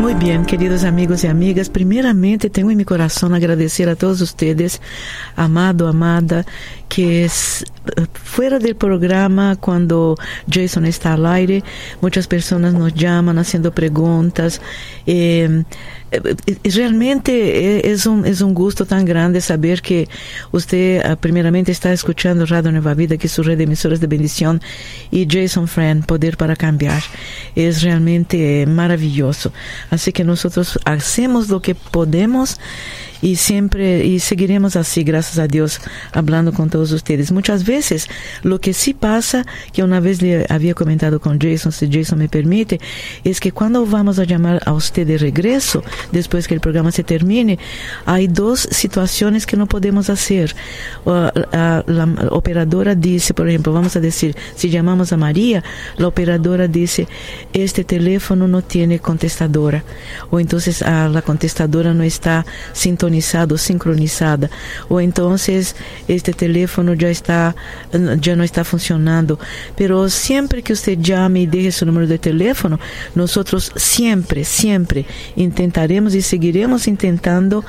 Muy bien, queridos amigos y amigas, primeramente tengo en mi corazón agradecer a todos ustedes, amado, amada, que es fuera del programa cuando Jason está al aire, muchas personas nos llaman haciendo preguntas. Eh, realmente es un, es un gusto tan grande saber que usted ah, primeramente está escuchando Radio Nueva Vida, que es su red de emisoras de bendición, y Jason Friend, Poder para Cambiar. Es realmente maravilloso. Así que nosotros hacemos lo que podemos y siempre y seguiremos así, gracias a Dios, hablando con todos ustedes. Muchas veces lo que sí pasa, que una vez le había comentado con Jason, si Jason me permite, es que cuando vamos a llamar a usted de regreso, después que el programa se termine, hay dos situaciones que no podemos hacer. la, operadora dice, por ejemplo, vamos a decir, si llamamos a María, la operadora dice, este teléfono no tiene contestadora, o entonces ah, la contestadora no está sintonizada sincronizada, o entonces este teléfono ya está, ya no está funcionando. Pero siempre que usted llame y deje su número de teléfono, nosotros siempre, siempre intentaremos y seguiremos intentando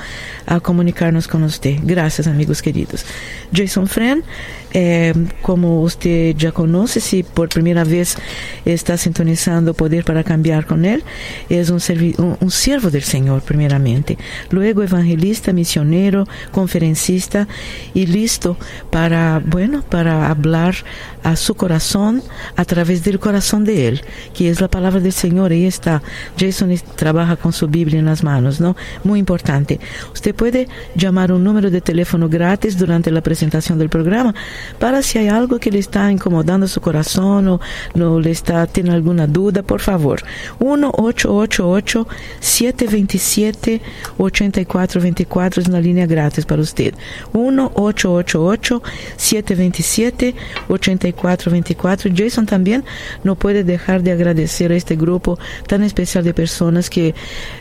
a comunicarnos con usted. Gracias, amigos queridos. Jason Friend eh, como usted ya conoce, si por primera vez está sintonizando Poder para Cambiar con él, es un, un, siervo del Señor primeramente, luego evangelista, misionero, conferencista y listo para, bueno, para hablar a su corazón a través del corazón de él, que es la palabra del Señor. Ahí está. Jason trabaja con su Biblia en las manos, ¿no? Muy importante. Usted puede llamar un número de teléfono gratis durante la presentación del programa para si hay algo que le está incomodando su corazón o no le está tiene alguna duda, por favor. 1-888-727-8424 es una línea gratis para usted. 1-888-727-8424. Jason también no puede dejar de agradecer a este grupo tan especial de personas que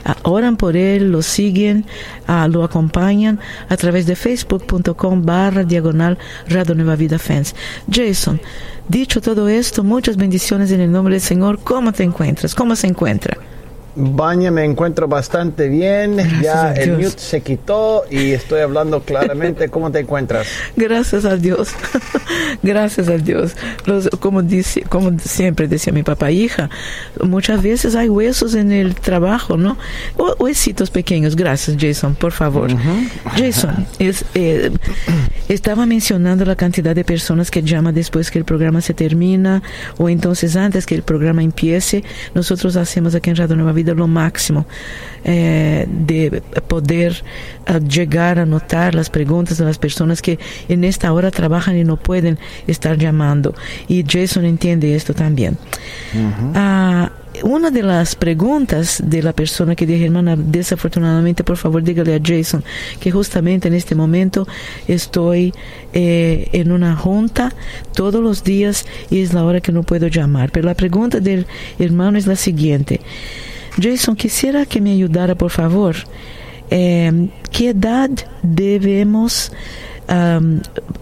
ah, oran por él, lo siguen, ah, lo acompañan a través de facebook.com barra diagonal Radio Nueva Vida Fans. Jason, dicho todo esto, muchas bendiciones en el nombre del Señor. ¿Cómo te encuentras? ¿Cómo se encuentra? Baña, me encuentro bastante bien. ya el mute se quitó y estoy hablando claramente. ¿Cómo te encuentras? Gracias a Dios. Gracias a Dios. como, dice, como siempre decía mi papá, hija, muchas veces hay huesos en el trabajo, ¿no? huesitos pequeños. Gracias, Jason, por favor. Jason, es, eh, estaba mencionando la cantidad de personas que llaman después que el programa se termina o entonces antes que el programa empiece. Nosotros hacemos aquí en Radio Nueva Vida lo máximo eh, de poder uh, llegar a notar las preguntas de las personas que en esta hora trabajan y no pueden estar llamando. Y Jason entiende esto también. Uh, una de las preguntas de la persona que dijo, hermana, desafortunadamente, por favor, dígale a Jason que justamente en este momento estoy eh, en una junta todos los días y es la hora que no puedo llamar. Pero la pregunta del hermano es la siguiente. Jason, quisiera que me ayudara, por favor. Eh, ¿Qué edad debemos,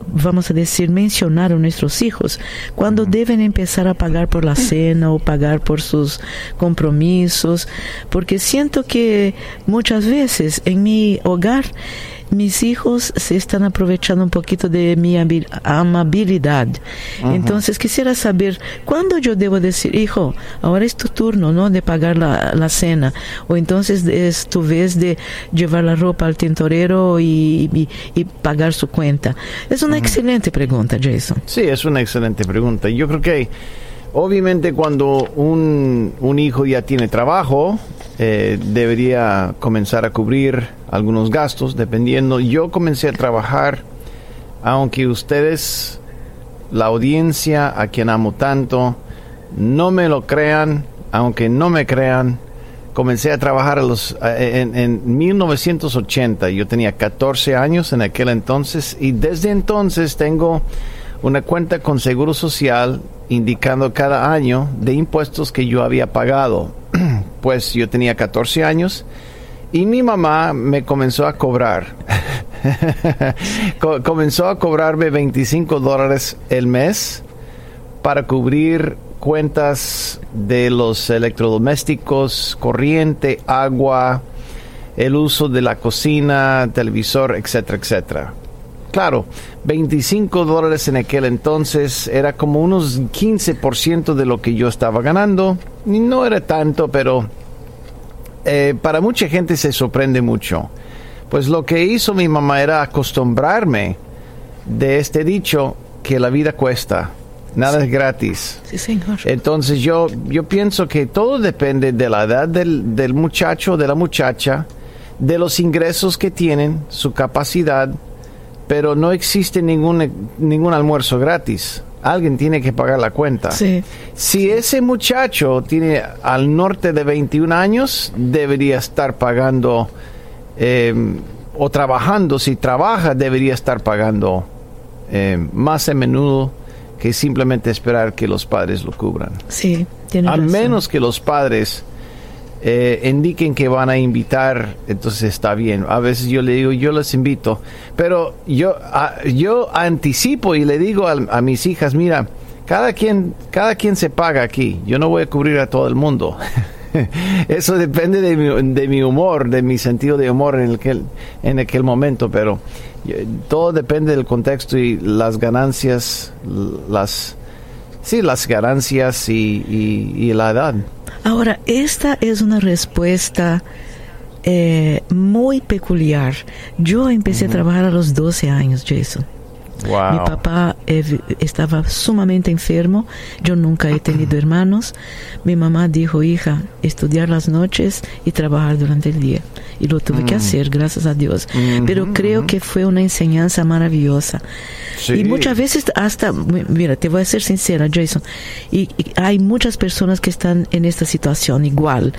vamos a decir, mencionar a nuestros hijos? ¿Cuándo deben empezar a pagar por la cena o pagar por sus compromisos? Porque siento que muchas veces en mi hogar mis hijos se están aprovechando un poquito de mi amabilidad. Entonces quisiera saber cuándo yo debo decir, hijo, ahora es tu turno, ¿no? De pagar la, cena. O entonces es tu vez de llevar la ropa al tintorero y, pagar su cuenta. Es una excelente pregunta, Jason. Sí, es una excelente pregunta. Yo creo que obviamente cuando un, un hijo ya tiene trabajo, eh, debería comenzar a cubrir algunos gastos, dependiendo. Yo comencé a trabajar, aunque ustedes, la audiencia a quien amo tanto, no me lo crean, aunque no me crean, comencé a trabajar en 1980. Yo tenía 14 años en aquel entonces y desde entonces tengo una cuenta con Seguro Social indicando cada año de impuestos que yo había pagado después yo tenía 14 años y mi mamá me comenzó a cobrar. comenzó a cobrarme 25 dólares el mes para cubrir cuentas de los electrodomésticos, corriente, agua, el uso de la cocina, televisor, etcétera, etcétera. Claro, 25 dólares en aquel entonces era como unos 15% de lo que yo estaba ganando. No era tanto, pero eh, para mucha gente se sorprende mucho. Pues lo que hizo mi mamá era acostumbrarme de este dicho que la vida cuesta. Nada es gratis. Sí, señor. Entonces yo, yo pienso que todo depende de la edad del, del muchacho, de la muchacha, de los ingresos que tienen, su capacidad, pero no existe ningún, ningún almuerzo gratis. Alguien tiene que pagar la cuenta. Sí. Si ese muchacho tiene al norte de 21 años, debería estar pagando eh, o trabajando. Si trabaja, debería estar pagando eh, más a menudo que simplemente esperar que los padres lo cubran. Sí, tiene A razón. menos que los padres eh, indiquen que van a invitar, entonces está bien. A veces yo le digo, yo les invito, pero yo, a- yo anticipo y le digo a, mis hijas, mira, cada quien, cada quien se paga aquí. Yo no voy a cubrir a todo el mundo. Eso depende de mi, de mi humor, de mi sentido de humor en aquel, en aquel momento, pero eh, todo depende del contexto y las ganancias, las, sí, las ganancias y la edad. Ahora, esta es una respuesta eh, muy peculiar. Yo empecé a trabajar a los 12 años, Jason. Wow. Mi papá eh, estaba sumamente enfermo, yo nunca he tenido hermanos. Mi mamá dijo, hija, estudiar las noches y trabajar durante el día. Y lo tuve que hacer, gracias a Dios. Pero creo que fue una enseñanza maravillosa. Sí. Y muchas veces hasta, mi- mira, te voy a ser sincera, Jason, y, y hay muchas personas que están en esta situación igual,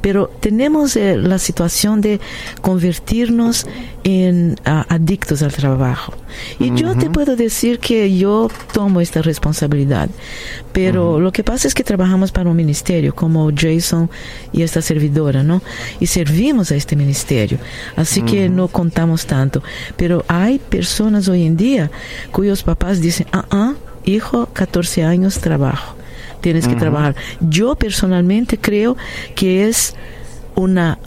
pero tenemos eh, la situación de convertirnos en ah, adictos al trabajo. Y yo te puedo decir que yo tomo esta responsabilidad, pero lo que pasa es que trabajamos para un ministerio como Jason y esta servidora, ¿no? Y servimos a este ministerio, así que no contamos tanto. Pero hay personas hoy en día cuyos papás dicen, ah, ah, hijo, 14 años trabajo, tienes que trabajar. Yo personalmente creo que es una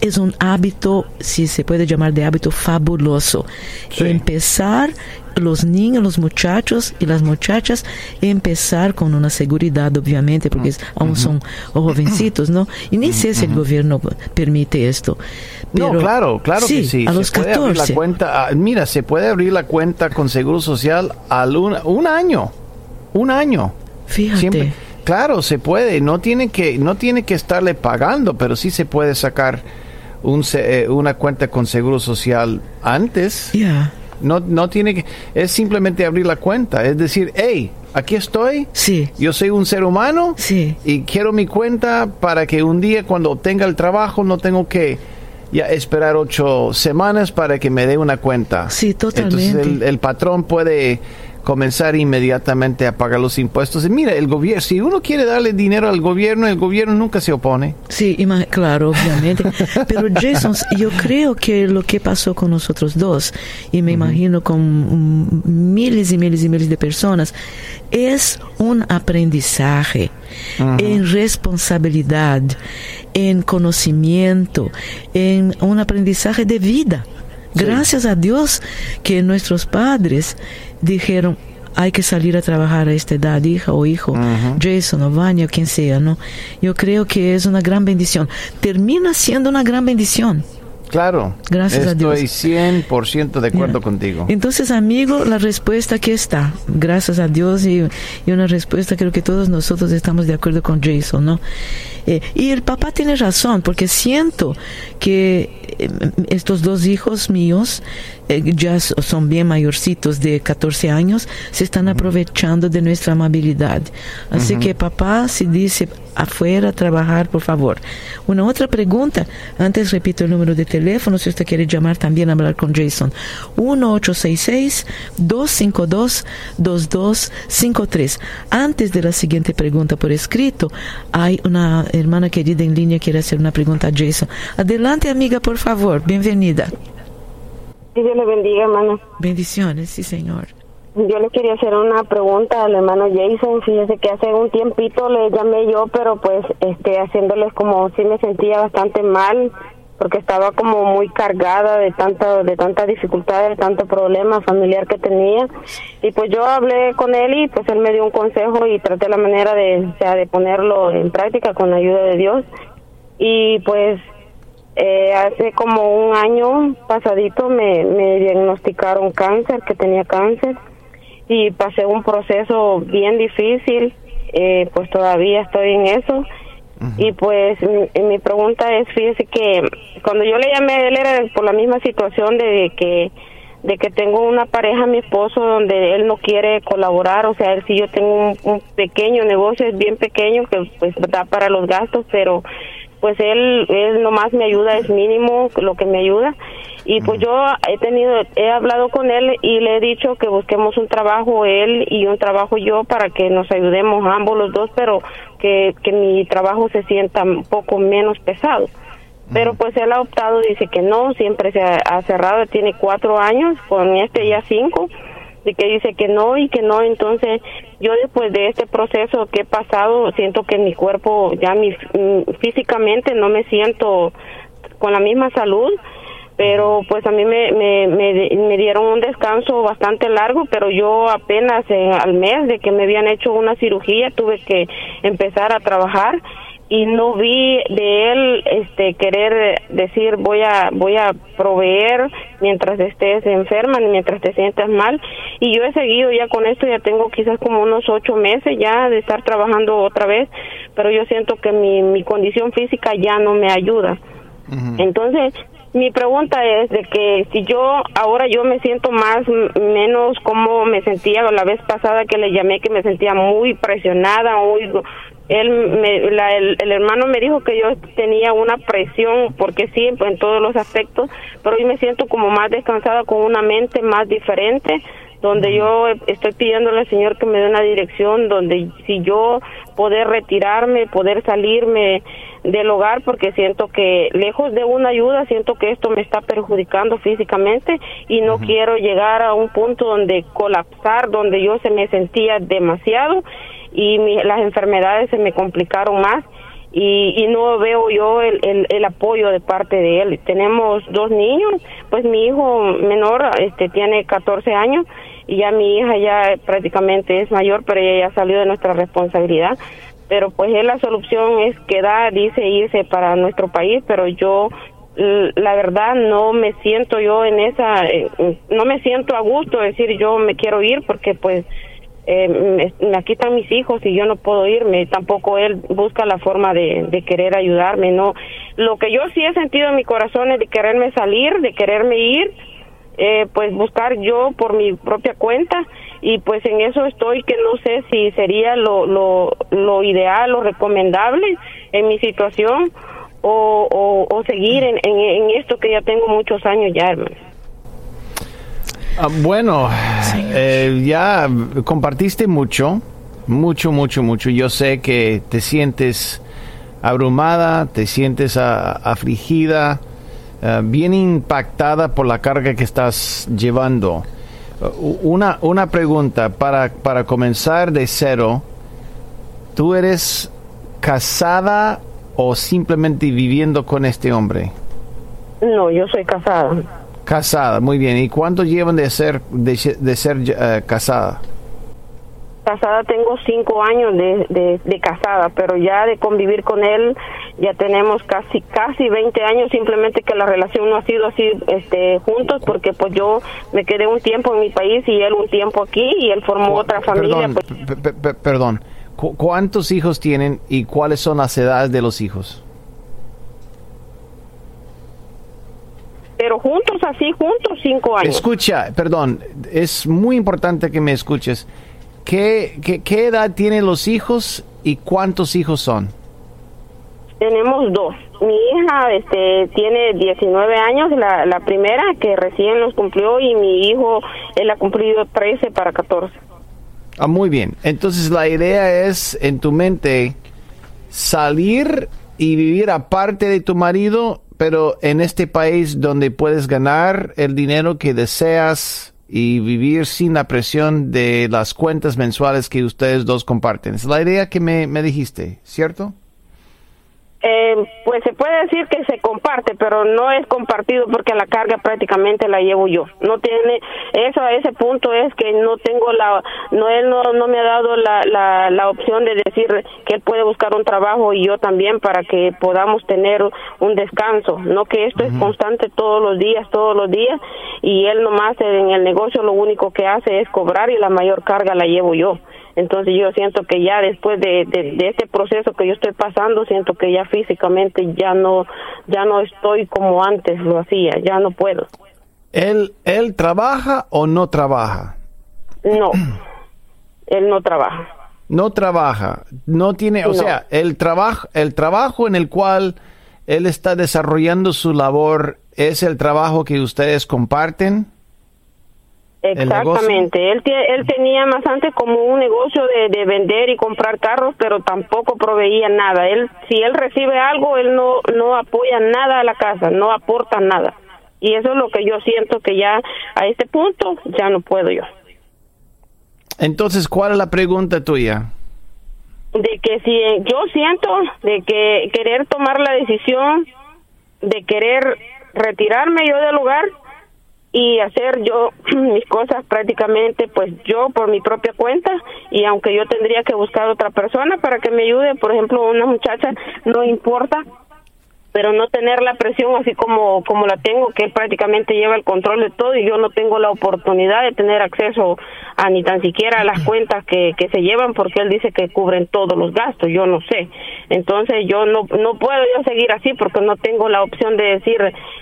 es un hábito, si se puede llamar de hábito fabuloso. Sí. Empezar los niños, los muchachos y las muchachas, empezar con una seguridad, obviamente, porque aún son jovencitos, ¿no? Y ni sé si el gobierno permite esto. no, claro, claro que sí. A los se puede abrir la 14. cuenta. ah, mira, se puede abrir la cuenta con Seguro Social al un, un año. Un año. Fíjate. Siempre. Claro, se puede. No tiene que, no tiene que estarle pagando, pero sí se puede sacar un, eh, una cuenta con Seguro Social antes. Ya. No, no tiene que. Es simplemente abrir la cuenta. Es decir, hey, aquí estoy. Sí. Yo soy un ser humano. Sí. y quiero mi cuenta para que un día cuando obtenga el trabajo no tengo que ya esperar ocho semanas para que me dé una cuenta. Sí, totalmente. Entonces el, el patrón puede comenzar inmediatamente a pagar los impuestos. Y mira, el gobierno, si uno quiere darle dinero al gobierno, el gobierno nunca se opone. Sí, claro, obviamente. Pero Jason, yo creo que lo que pasó con nosotros dos, y me imagino con miles y miles y miles de personas, es un aprendizaje en responsabilidad, en conocimiento, en un aprendizaje de vida. Gracias a Dios que nuestros padres dijeron, hay que salir a trabajar a esta edad, hija o hijo, Jason o Vania o quien sea, ¿no? Yo creo que es una gran bendición. Termina siendo una gran bendición. Claro. Gracias a Estoy Dios. 100% de acuerdo contigo. Entonces, amigo, la respuesta aquí está. Gracias a Dios y, y una respuesta creo que todos nosotros estamos de acuerdo con Jason, ¿no? Eh, y el papá tiene razón, porque siento que eh, estos dos hijos míos eh, ya son bien mayorcitos de 14 años, se están aprovechando de nuestra amabilidad. Así que papá, si dice, afuera trabajar, por favor. Una otra pregunta, antes repito el número de teléfono, si usted quiere llamar también a hablar con Jason, 1-866-252-2253. Antes de la siguiente pregunta por escrito, hay una hermana querida en línea que quiere hacer una pregunta a Jason. Adelante, amiga, por favor, bienvenida. Dios le bendiga, hermano. Bendiciones, sí, señor. Yo le quería hacer una pregunta al hermano Jason. Fíjese que hace un tiempito le llamé yo, pero pues este haciéndoles como si me sentía bastante mal porque estaba como muy cargada de tanta de tanta dificultad, de tanto problema familiar que tenía. Y pues yo hablé con él y pues él me dio un consejo y traté la manera de o sea, de ponerlo en práctica con la ayuda de Dios. Y pues eh, hace como un año pasadito me, me diagnosticaron cáncer, que tenía cáncer, y pasé un proceso bien difícil, eh, pues todavía estoy en eso. Y pues mi, pregunta es, fíjese que cuando yo le llamé a él era por la misma situación de que de que tengo una pareja, mi esposo, donde él no quiere colaborar, o sea, él si yo tengo un, un pequeño negocio, es bien pequeño, que pues da para los gastos, pero pues él, él nomás me ayuda, es mínimo lo que me ayuda. Y pues yo he tenido, he hablado con él y le he dicho que busquemos un trabajo él y un trabajo yo para que nos ayudemos ambos los dos, pero que, que mi trabajo se sienta un poco menos pesado. Pero pues él ha optado, dice que no, siempre se ha, ha cerrado, tiene cuatro años, con este ya cinco de que dice que no y que no, entonces yo después de este proceso que he pasado siento que mi cuerpo ya mi, mm, físicamente no me siento con la misma salud pero pues a mí me, me, me, dieron un descanso bastante largo, pero yo apenas al mes de que me habían hecho una cirugía tuve que empezar a trabajar y no vi de él este querer decir voy a voy a proveer mientras estés enferma mientras te sientas mal y yo he seguido ya con esto ya tengo quizás como unos ocho meses ya de estar trabajando otra vez pero yo siento que mi, mi condición física ya no me ayuda. Entonces mi pregunta es de que si yo ahora yo me siento más menos como me sentía la vez pasada que le llamé que me sentía muy presionada muy él me, la, el, hermano me dijo que yo tenía una presión porque sí en todos los aspectos pero hoy me siento como más descansada con una mente más diferente donde yo estoy pidiéndole al Señor que me dé una dirección donde si yo poder retirarme, poder salirme del hogar porque siento que lejos de una ayuda siento que esto me está perjudicando físicamente y no quiero llegar a un punto donde colapsar, donde yo se me sentía demasiado y las enfermedades se me complicaron más y, y no veo yo el, el, el, apoyo de parte de él. Tenemos dos niños, pues mi hijo menor este tiene 14 años y ya mi hija ya prácticamente es mayor, pero ella ya salió de nuestra responsabilidad. Pero pues él la solución es quedar, dice irse para nuestro país, pero yo la verdad no me siento yo en esa, eh, no me siento a gusto decir yo me quiero ir porque pues eh, aquí están mis hijos y yo no puedo irme, tampoco él busca la forma de, querer ayudarme, no. Lo que yo sí he sentido en mi corazón es de quererme salir, de quererme ir, eh, pues buscar yo por mi propia cuenta y pues en eso estoy que no sé si sería lo, lo, lo ideal, lo recomendable en mi situación o, o, seguir en, en, esto que ya tengo muchos años ya, hermano. Ah, bueno, eh, ya compartiste mucho, mucho, mucho, mucho. Yo sé que te sientes abrumada, te sientes afligida, eh, bien impactada por la carga que estás llevando. Uh, una, una pregunta para, para comenzar de cero. ¿Tú eres casada o simplemente viviendo con este hombre? No, yo soy casada. Casada, muy bien. ¿Y cuánto llevan de ser de, ser uh, casada? Casada tengo cinco años de, de, casada, pero ya de convivir con él ya tenemos casi casi 20 años. Simplemente que la relación no ha sido así, este, juntos, porque pues yo me quedé un tiempo en mi país y él un tiempo aquí y él formó otra familia. Perdón, pues. perdón. ¿cuántos hijos tienen y cuáles son las edades de los hijos? pero juntos así, juntos cinco años. Escucha, perdón, es muy importante que me escuches. ¿Qué, qué, edad tienen los hijos y cuántos hijos son? Tenemos dos. Mi hija este, tiene 19 años, la, la primera que recién los cumplió, y mi hijo, él ha cumplido 13 para 14. Ah, muy bien. Entonces la idea es en tu mente salir y vivir aparte de tu marido, pero en este país donde puedes ganar el dinero que deseas y vivir sin la presión de las cuentas mensuales que ustedes dos comparten. Es la idea que me, me dijiste, ¿cierto? Eh, pues se puede decir que se comparte, pero no es compartido porque la carga prácticamente la llevo yo. No tiene eso a ese punto es que no tengo la no él no, no me ha dado la, la, la opción de decir que él puede buscar un trabajo y yo también para que podamos tener un descanso, no que esto es constante todos los días, todos los días y él nomás en el negocio lo único que hace es cobrar y la mayor carga la llevo yo. Entonces yo siento que ya después de, de, este proceso que yo estoy pasando, siento que ya físicamente ya no, ya no estoy como antes lo hacía, ya no puedo. ¿Él, él trabaja o no trabaja? No, él no trabaja. No trabaja, no tiene, o sea, el trabajo, el trabajo en el cual él está desarrollando su labor es el trabajo que ustedes comparten. Exactamente. Él, él tenía más antes como un negocio de, de, vender y comprar carros, pero tampoco proveía nada. Él, si él recibe algo, él no, no apoya nada a la casa, no aporta nada. Y eso es lo que yo siento que ya a este punto ya no puedo yo. Entonces, ¿cuál es la pregunta tuya? De que si yo siento de que querer tomar la decisión de querer retirarme yo del lugar y hacer yo mis cosas prácticamente pues yo por mi propia cuenta y aunque yo tendría que buscar otra persona para que me ayude, por ejemplo, una muchacha no importa pero no tener la presión así como como la tengo que prácticamente lleva el control de todo y yo no tengo la oportunidad de tener acceso a ni tan siquiera a las cuentas que, que se llevan porque él dice que cubren todos los gastos yo no sé. Entonces yo no no puedo yo seguir así porque no tengo la opción de decir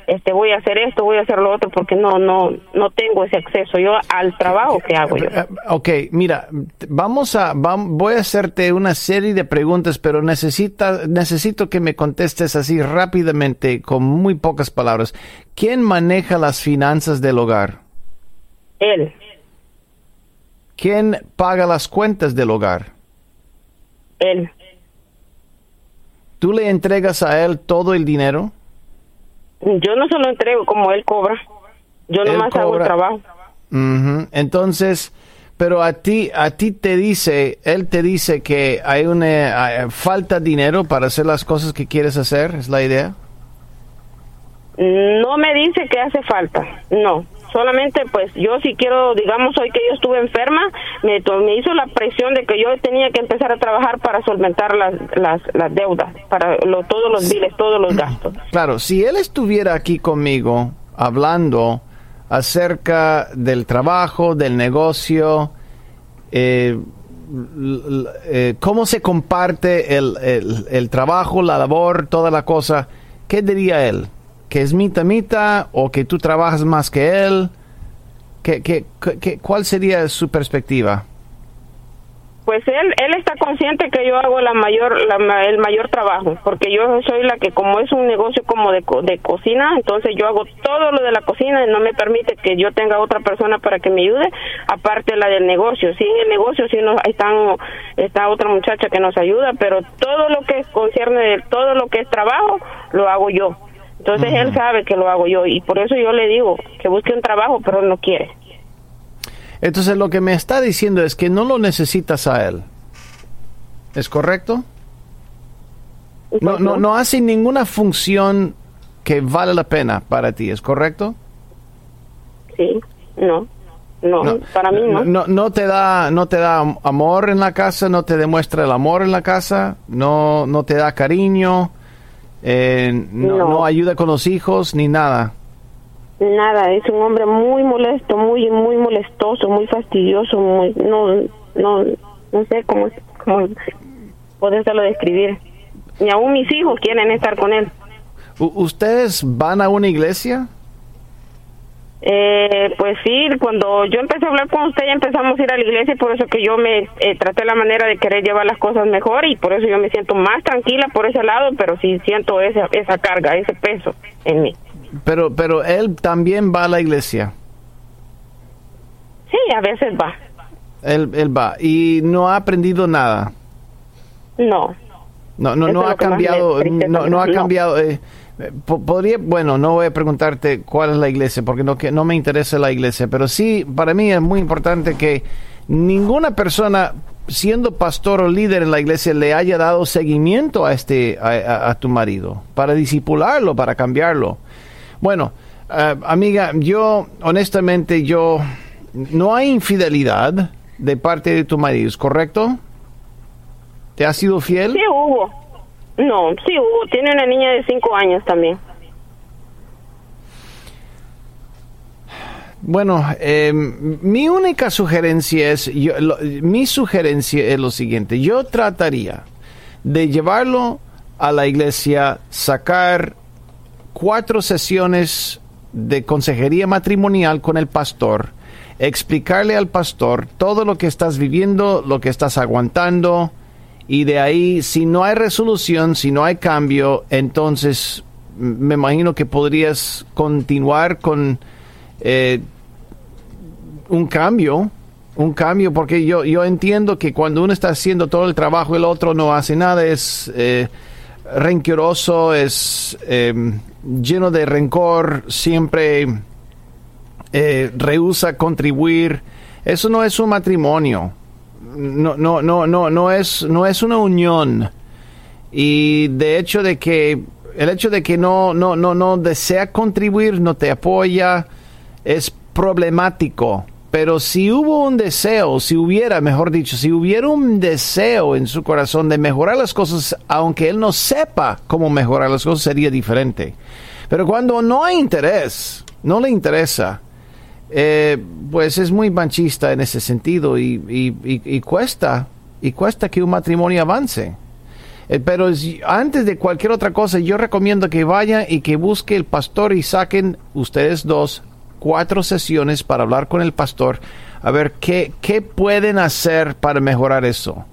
este voy a hacer esto voy a hacer lo otro porque no no no tengo ese acceso yo al trabajo que hago yo. Eh, Ok, mira vamos a voy a hacerte una serie de preguntas pero necesita necesito que me contestes así rápidamente, con muy pocas palabras, ¿quién maneja las finanzas del hogar? Él. ¿Quién paga las cuentas del hogar? Él. ¿Tú le entregas a él todo el dinero? Yo no se lo entrego como él cobra. Yo nomás hago el trabajo. Entonces, pero a ti, a ti te dice, él te dice que hay una falta dinero para hacer las cosas que quieres hacer, ¿es la idea? No me dice que hace falta, no. Solamente, pues yo si quiero, digamos, hoy que yo estuve enferma, me, me hizo la presión de que yo tenía que empezar a trabajar para solventar las, las, las deudas, para todos los biles, todos los gastos. Claro, si él estuviera aquí conmigo hablando, acerca del trabajo, del negocio, eh, eh, cómo se comparte el, el, trabajo, la labor, toda la cosa, ¿qué diría él? ¿Que es mitad mitad o que tú trabajas más que él? ¿Qué, qué, qué, cuál sería su perspectiva? Pues él, él está consciente que yo hago la mayor, el mayor trabajo, porque yo soy la que como es un negocio como de, de cocina, entonces yo hago todo lo de la cocina y no me permite que yo tenga otra persona para que me ayude, aparte la del negocio. Sí, en el negocio sí nos, están, está otra muchacha que nos ayuda, pero todo lo que concierne, todo lo que es trabajo, lo hago yo. Entonces él sabe que lo hago yo y por eso yo le digo que busque un trabajo, pero él no quiere. Entonces lo que me está diciendo es que no lo necesitas a él. ¿Es correcto? No, no, no hace ninguna función que vale la pena para ti, ¿es correcto? Sí, no. No, para mí no. no. No te da no te da amor en la casa, no te demuestra el amor en la casa, no no te da cariño, eh, no ayuda con los hijos ni nada. Nada, es un hombre muy molesto, muy muy molestoso, muy fastidioso, muy no no no sé cómo cómo podérselo describir. Ni aún mis hijos quieren estar con él. ¿Ustedes van a una iglesia? Eh, pues sí, cuando yo empecé a hablar con usted ya empezamos a ir a la iglesia y por eso que yo me eh, traté la manera de querer llevar las cosas mejor y por eso yo me siento más tranquila por ese lado, pero sí siento esa, esa carga, ese peso en mí. Pero, pero él también va a la iglesia. Sí, a veces va. Él, él va y no ha aprendido nada. No. No, no, no ha cambiado, no, no ha no. cambiado. eh, po- podría, bueno, no voy a preguntarte cuál es la iglesia, porque no, que, no me interesa la iglesia, pero sí, para mí es muy importante que ninguna persona, siendo pastor o líder en la iglesia, le haya dado seguimiento a, este, a, a- a tu marido, para disipularlo, para cambiarlo. Bueno, eh, amiga, yo, honestamente, yo, no hay infidelidad de parte de tu marido, ¿es correcto? ¿Te ha sido fiel? Sí hubo. No, sí hubo. Tiene una niña de cinco años también. Bueno, eh, mi única sugerencia es, yo- lo- mi sugerencia es lo siguiente, yo trataría de llevarlo a la iglesia, sacar cuatro sesiones de consejería matrimonial con el pastor, explicarle al pastor todo lo que estás viviendo, lo que estás aguantando, y de ahí, si no hay resolución, si no hay cambio, entonces me imagino que podrías continuar con eh, un cambio, un cambio, porque yo, yo entiendo que cuando uno está haciendo todo el trabajo y el otro no hace nada, es eh, rencoroso, es eh, lleno de rencor, siempre eh, rehúsa contribuir. Eso no es un matrimonio. No, no, no, no, no es, no es una unión. Y de hecho de que el hecho de que no, no, no, no desea contribuir, no te apoya, es problemático. Pero si hubo un deseo, si hubiera, mejor dicho, si hubiera un deseo en su corazón de mejorar las cosas, aunque él no sepa cómo mejorar las cosas, sería diferente. Pero cuando no hay interés, no le interesa, eh, pues es muy manchista en ese sentido y, cuesta, y cuesta que un matrimonio avance. Eh, pero antes de cualquier otra cosa, yo recomiendo que vaya y que busque el pastor y saquen ustedes dos cuatro sesiones para hablar con el pastor a ver qué, qué pueden hacer para mejorar eso.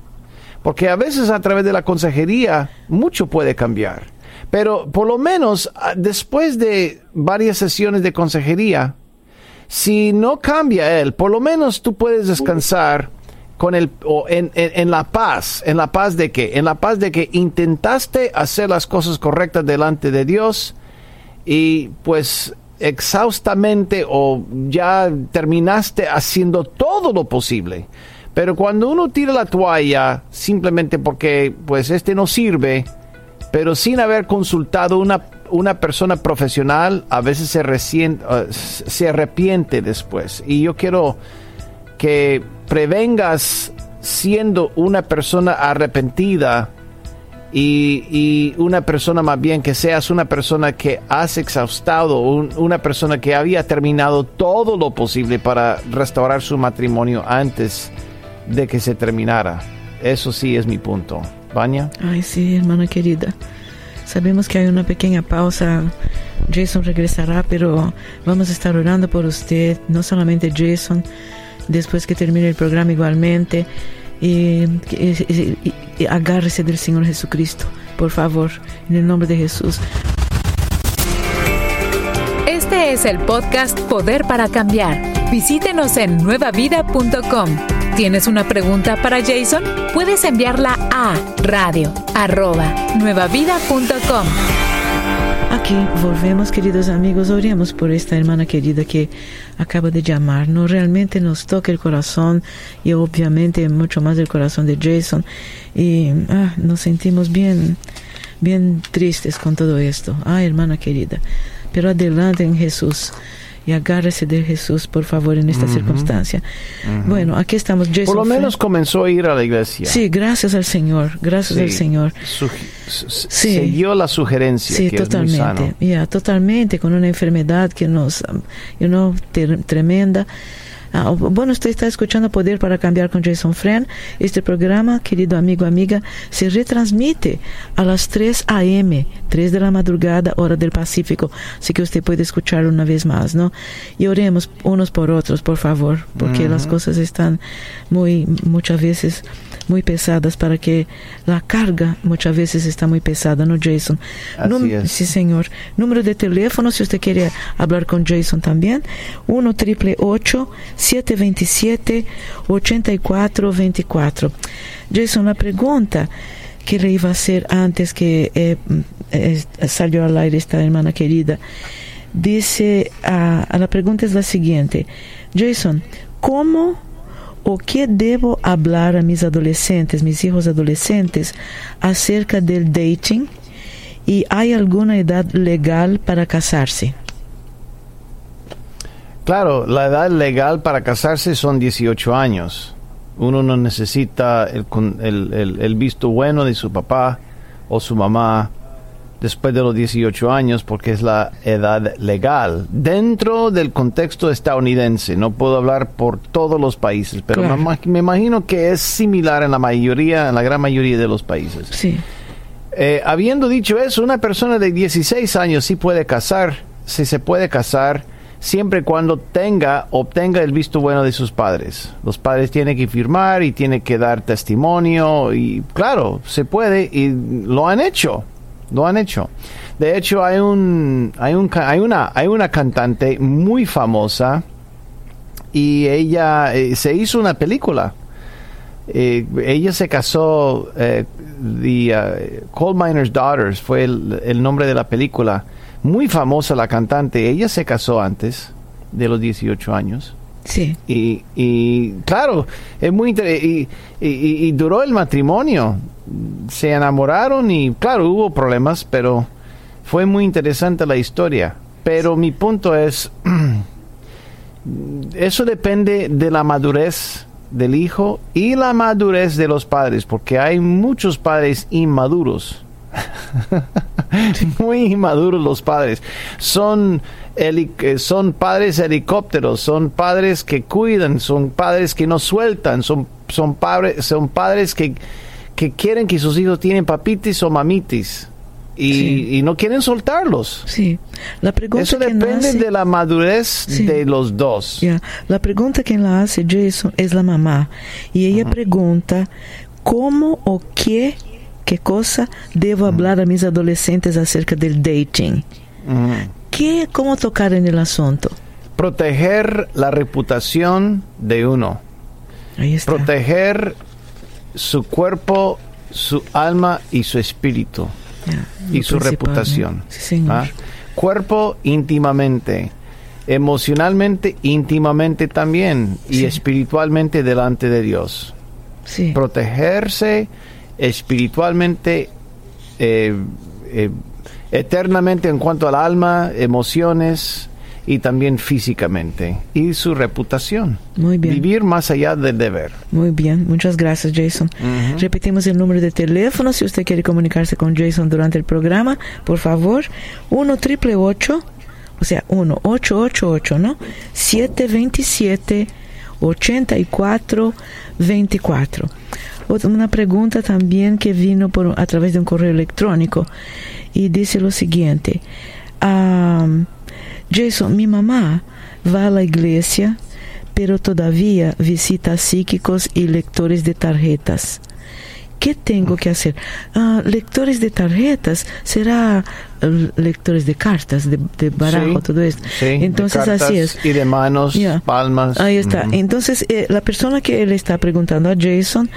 Porque a veces a través de la consejería mucho puede cambiar. Pero por lo menos ah, después de varias sesiones de consejería, si no cambia él, por lo menos tú puedes descansar con el o en, en- en la paz, en la paz de que, en la paz de que intentaste hacer las cosas correctas delante de Dios y pues exhaustamente o ya terminaste haciendo todo lo posible. Pero cuando uno tira la toalla simplemente porque pues este no sirve, pero sin haber consultado una, una persona profesional, a veces se, eh, se arrepiente después. Y yo quiero que prevengas siendo una persona arrepentida y, una persona más bien que seas una persona que has exhaustado, un- una persona que había terminado todo lo posible para restaurar su matrimonio antes de que se terminara. Eso sí es mi punto. Baña. Ay, sí, hermana querida. Sabemos que hay una pequeña pausa. Jason regresará, pero vamos a estar orando por usted, no solamente Jason, después que termine el programa igualmente. Y, agárrese del Señor Jesucristo, por favor, en el nombre de Jesús. Este es el podcast Poder para Cambiar. Visítenos en nuevavida.com. ¿Tienes una pregunta para Jason? Puedes enviarla a radio arroba nuevavida.com. Aquí volvemos, queridos amigos, oremos por esta hermana querida que acaba de llamarnos. Realmente nos toca el corazón y obviamente mucho más el corazón de Jason. Y ah, nos sentimos bien, bien tristes con todo esto. Ay, hermana querida, pero adelante en Jesús. Y agárrese de Jesús, por favor, en esta circunstancia. Bueno, aquí estamos, Jason. Por lo menos comenzó a ir a la iglesia. Sí, gracias al Señor, gracias al Sí. Señor. Sugi- s- s- Sí. Siguió la sugerencia. Sí, que es muy sano. totalmente. Ya, totalmente, con una enfermedad que nos, um, you know, tremenda. Ah, bueno, usted está escuchando Poder para Cambiar con Jason Friend. Este programa, querido amigo, amiga, se retransmite a las 3 a.m., 3 de la madrugada, hora del Pacífico. Así que usted puede escucharlo una vez más, ¿no? Y oremos unos por otros, por favor, porque las cosas están muy, muchas veces muy pesadas para que la carga muchas veces está muy pesada, ¿no, Jason? Así es. Sí, señor. Número de teléfono, si usted quiere hablar con Jason también, 1 triple 727 8424. Jason, la pregunta que le iba a hacer antes que eh, eh, salió al aire esta hermana querida, dice, a la pregunta es la siguiente, Jason, ¿cómo o qué debo hablar a mis adolescentes, mis hijos adolescentes, acerca del dating? ¿Y hay alguna edad legal para casarse? Claro, la edad legal para casarse son 18 años. Uno no necesita el, el, el, el visto bueno de su papá o su mamá después de los 18 años porque es la edad legal dentro del contexto estadounidense. No puedo hablar por todos los países, pero Claro. me, me imagino que es similar en la mayoría, en la gran mayoría de los países. Sí, Eh, habiendo dicho eso, una persona de 16 años sí puede casar, sí se puede casar siempre cuando tenga, obtenga el visto bueno de sus padres. Los padres tienen que firmar y tienen que dar testimonio y claro, se puede y lo han hecho, lo han hecho. De hecho, hay un, hay un, una, hay una cantante muy famosa y ella eh, se hizo una película. Eh, ella se casó, eh, the, uh, Coal Miner's Daughters fue el nombre de la película. Muy famosa la cantante. Ella se casó antes de los 18 años. sí, Y, y claro, es muy y- y duró el matrimonio. Se enamoraron y claro, hubo problemas, pero fue muy interesante la historia. Pero mi punto es, eso depende de la madurez del hijo y la madurez de los padres, porque hay muchos padres inmaduros. Muy inmaduros los padres. Son, eh, son padres helicópteros, son padres que cuidan, son padres que no sueltan, son, son, padres, son padres que, que quieren que sus hijos tienen papitis o mamitis y, Sí. y no quieren soltarlos. sí. La pregunta Eso que depende de la madurez Sí. de los dos. La pregunta que la hace Jason es la mamá y ella pregunta cómo o qué, qué cosa debo hablar a mis adolescentes acerca del dating. ¿Qué, cómo tocar en el asunto? Proteger la reputación de uno. Ahí está. Proteger su cuerpo, su alma y su espíritu. Y su reputación. ¿no? Sí, señor. ¿ah? Cuerpo íntimamente, emocionalmente íntimamente también y espiritualmente delante de Dios. Sí, Protegerse espiritualmente, eh, eh, eternamente en cuanto al alma, emociones y también físicamente y su reputación. muy bien. Vivir más allá del deber. Muy bien, muchas gracias Jason. Repetimos el número de teléfono si usted quiere comunicarse con Jason durante el programa, por favor, 1 triple 8, o sea, 1 888, ¿no? 727 84 24. Una pregunta también que vino por, a través de un correo electrónico y dice lo siguiente. am, Jason, mi mamá va a la iglesia, pero todavía visita psíquicos y lectores de tarjetas. ¿Qué tengo que hacer? Ah, lectores de tarjetas, será eh, lectores de cartas, de, de barajo, Sí, todo esto. sí, Entonces así es. Y de manos, palmas. Ahí está. Entonces, eh, la persona que él está preguntando a Jason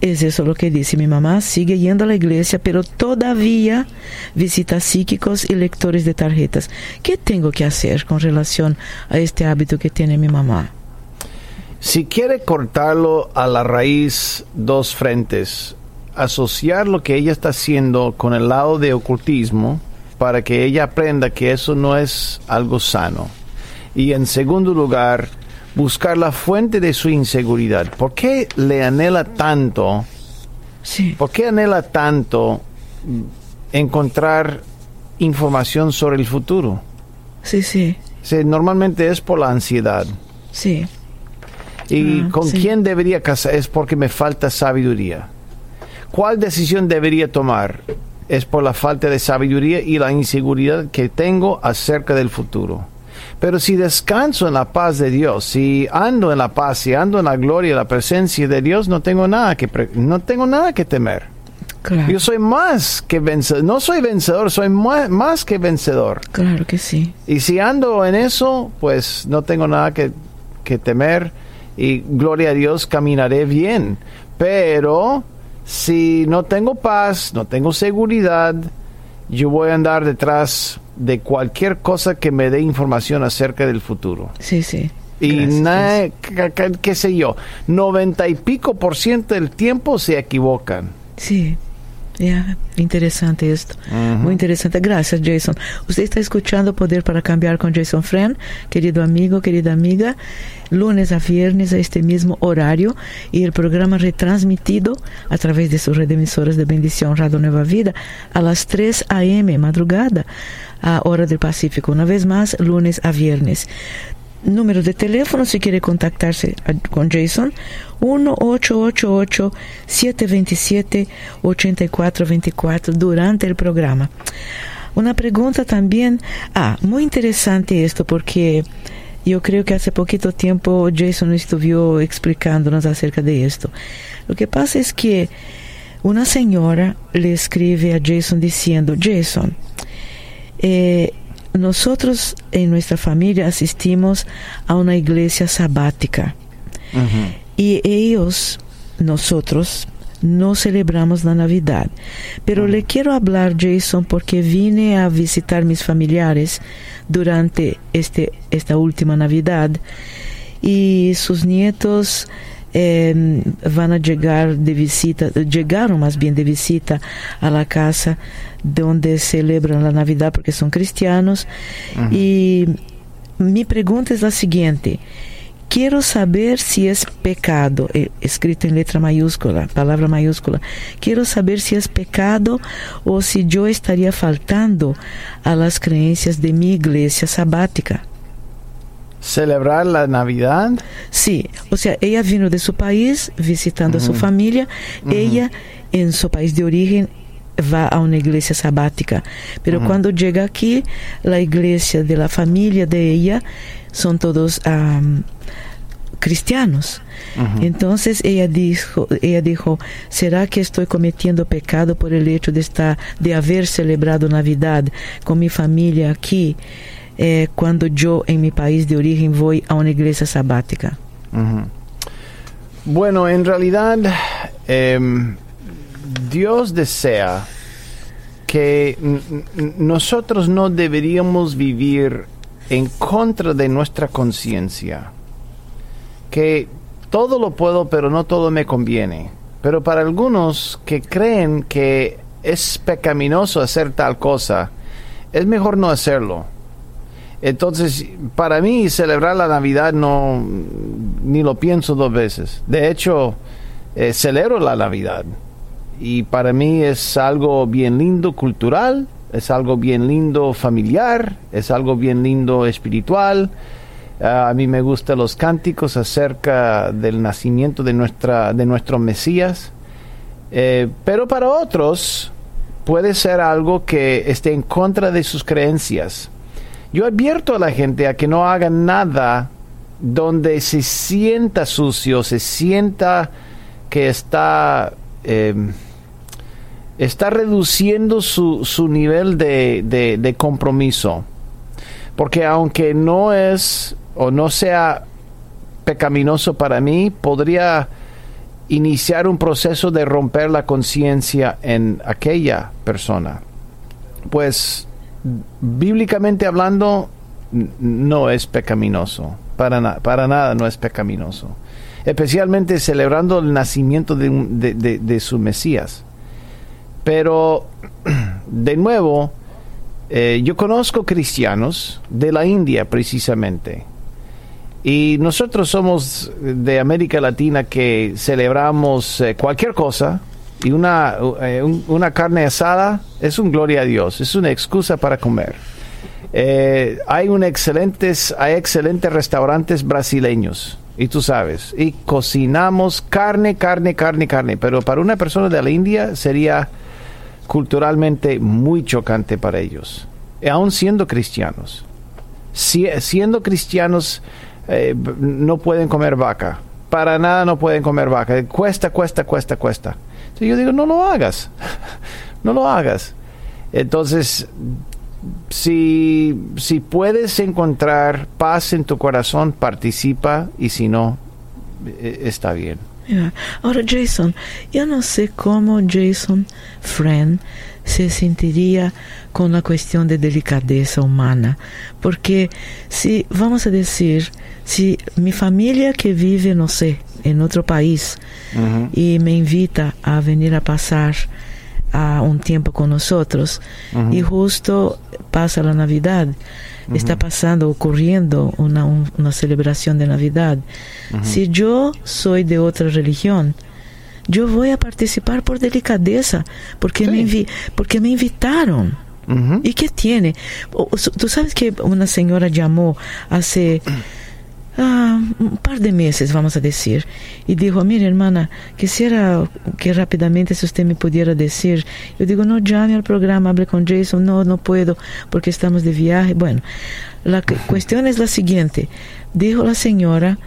es eso lo que dice. Mi mamá sigue yendo a la iglesia, pero todavía visita psíquicos y lectores de tarjetas. ¿Qué tengo que hacer con relación a este hábito que tiene mi mamá? Si quiere cortarlo a la raíz dos frentes, asociar lo que ella está haciendo con el lado de ocultismo para que ella aprenda que eso no es algo sano. Y en segundo lugar, buscar la fuente de su inseguridad. ¿Por qué le anhela tanto? Sí, ¿Por qué anhela tanto encontrar información sobre el futuro? sí, sí, Sí, normalmente es por la ansiedad. sí. ¿Y Ah, con sí. quién debería casar? Es porque me falta sabiduría. ¿Cuál decisión debería tomar? Es por la falta de sabiduría y la inseguridad que tengo acerca del futuro. Pero si descanso en la paz de Dios, si ando en la paz, si ando en la gloria y la presencia de Dios, no tengo nada que no tengo nada que temer. Claro, Yo soy más que vencedor. No soy vencedor, soy más, más que vencedor. claro que sí. Y si ando en eso, pues no tengo nada que, que temer y gloria a Dios caminaré bien. Pero si no tengo paz, no tengo seguridad, yo voy a andar detrás de cualquier cosa que me dé información acerca del futuro. Sí, sí. Y Gracias, na- ca- ca- qué sé yo, noventa y pico por ciento del tiempo se equivocan. Sí, ya, interesante esto. Muy interesante. Gracias, Jason. Usted está escuchando Poder para Cambiar con Jason Friend, querido amigo, querida amiga, lunes a viernes a este mismo horario y el programa retransmitido a través de sus redemisoras de bendición Radio Nueva Vida a las 3 a.m. madrugada a hora del Pacífico. Una vez más, lunes a viernes. Número de teléfono si quiere contactarse con Jason 1-888-727-8424 durante el programa. Una pregunta también, ah, muy interesante esto porque yo creo que hace poquito tiempo Jason estuvo explicándonos acerca de esto. Lo que pasa es que una señora le escribe a Jason diciendo, Jason, eh, nosotros en nuestra familia asistimos a una iglesia sabática. Y ellos, nosotros, no celebramos la Navidad. Pero le quiero hablar, Jason, porque vine a visitar mis familiares durante este, esta última Navidad. Y sus nietos eh, van a llegar de visita, llegaron más bien de visita a la casa donde celebran la Navidad porque son cristianos. Y mi pregunta es la siguiente. Quiero saber si es pecado, eh, escrito en letra mayúscula, palabra mayúscula. Quiero saber si es pecado o si yo estaría faltando a las creencias de mi iglesia sabática. Celebrar la Navidad. Sí, o sea, ella vino de su país visitando a su familia. Ella, en su país de origen, va a una iglesia sabática. Pero cuando llega aquí, la iglesia de la familia de ella son todos am, cristianos. Entonces ella dijo, ella dijo, ¿será que estoy cometiendo pecado por el hecho de estar, de haber celebrado Navidad con mi familia aquí, eh, cuando yo en mi país de origen voy a una iglesia sabática? Ujú. Bueno, en realidad em, Dios desea que nosotros no deberíamos vivir en contra de nuestra conciencia. Que todo lo puedo, pero no todo me conviene. Pero para algunos que creen que es pecaminoso hacer tal cosa, es mejor no hacerlo. Entonces, para mí celebrar la Navidad no ni lo pienso dos veces. De hecho, eh, celebro la Navidad y para mí es algo bien lindo cultural, es algo bien lindo familiar, es algo bien lindo espiritual. Ah, a mí me gustan los cánticos acerca del nacimiento de nuestra de nuestro Mesías. Eh, pero para otros puede ser algo que esté en contra de sus creencias. Yo advierto a la gente a que no haga nada donde se sienta sucio, se sienta que está, eh, está reduciendo su, su nivel de, de- compromiso. Porque aunque no es o no sea pecaminoso para mí, podría iniciar un proceso de romper la conciencia en aquella persona. Pues bíblicamente hablando, no es pecaminoso. Para, na- para nada no es pecaminoso. Especialmente celebrando el nacimiento de, de- de- su Mesías. Pero, de nuevo, eh, yo conozco cristianos de la India precisamente. Y nosotros somos de América Latina que celebramos eh, cualquier cosa y una, eh, un- una carne asada es un gloria a Dios, es una excusa para comer. Hay, un excelentes, hay excelentes restaurantes brasileños y tú sabes, y cocinamos carne, carne, carne, carne, pero para una persona de la India sería culturalmente muy chocante para ellos, aún siendo cristianos. siendo cristianos, eh, no pueden comer vaca, para nada no pueden comer vaca, cuesta, cuesta, cuesta, cuesta. Entonces yo digo, no lo hagas, no lo hagas. Entonces, si, si puedes encontrar paz en tu corazón, participa y si no, e, está bien. Ahora, Jason, yo no sé cómo Jason Friend se sentiría con la cuestión de delicadeza humana, porque si, vamos a decir, si mi familia que vive, no sé, en otro país y me invita a venir a pasar a un tiempo con nosotros y justo pasa la Navidad, está pasando, ocurriendo una, una celebración de Navidad. Si yo soy de otra religión, yo voy a participar por delicadeza, porque, me, porque me invitaron. ¿Y qué tiene? Tú sabes que una señora llamó hace ah, un par de meses, vamos a decir, y dijo, mire hermana, quisiera que rápidamente si usted me pudiera decir, yo digo, no llame al programa, hable con Jason, no, no puedo porque estamos de viaje. Bueno, la cuestión es la siguiente, dijo la señora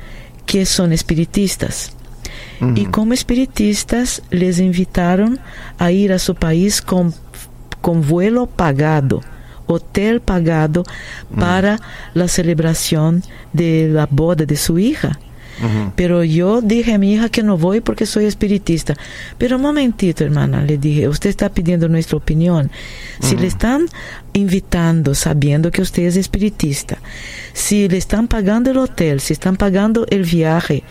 que son espiritistas. Y como espiritistas les invitaron a ir a su país con, con vuelo pagado hotel pagado para la celebración de la boda de su hija. Pero yo dije a mi hija que no voy porque soy espiritista. Pero un momentito, hermana, le dije, usted está pidiendo nuestra opinión. Si le están invitando sabiendo que usted es espiritista, si le están pagando el hotel, si están pagando el viaje,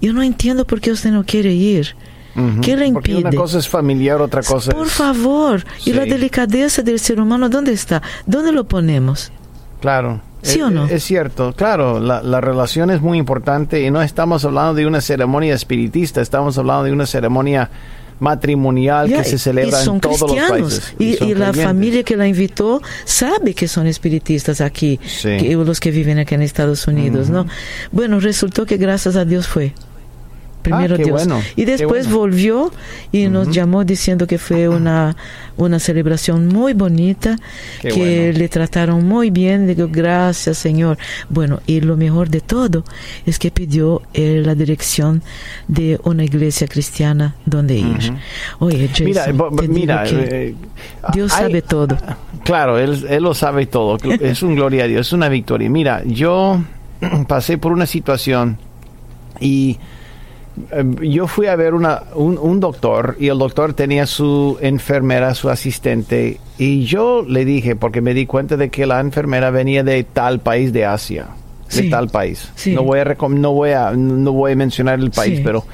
yo no entiendo por qué usted no quiere ir. ¿Qué le impide? una cosa es familiar, otra cosa Por favor. ¿Y la delicadeza del ser humano dónde está? ¿Dónde lo ponemos? Claro. ¿Sí es, o no? Es cierto, claro, la, la, relación es muy importante y no estamos hablando de una ceremonia espiritista, estamos hablando de una ceremonia matrimonial que se celebra en todos los países. Y, y, la familia que la invitó sabe que son espiritistas aquí, que, los que viven aquí en Estados Unidos, ¿no? Bueno, resultó que gracias a Dios fue primero ah, Dios. Bueno, y después bueno. volvió y nos llamó diciendo que fue una, una celebración muy bonita, Qué que bueno. le trataron muy bien. Digo, gracias Señor. Bueno, y lo mejor de todo es que pidió eh, la dirección de una iglesia cristiana donde ir. Oye, Jason, Mira, bo- bo- te digo mira, eh, Dios hay- sabe todo. Claro, él, él lo sabe todo. Es un gloria a Dios, es una victoria. Mira, yo pasé por una situación y yo fui a ver una, un, un doctor y el doctor tenía su enfermera, su asistente, y yo le dije, porque me di cuenta de que la enfermera venía de tal país de Asia, de tal país. Sí. No, voy a no, voy a, no voy a mencionar el país, Sí. pero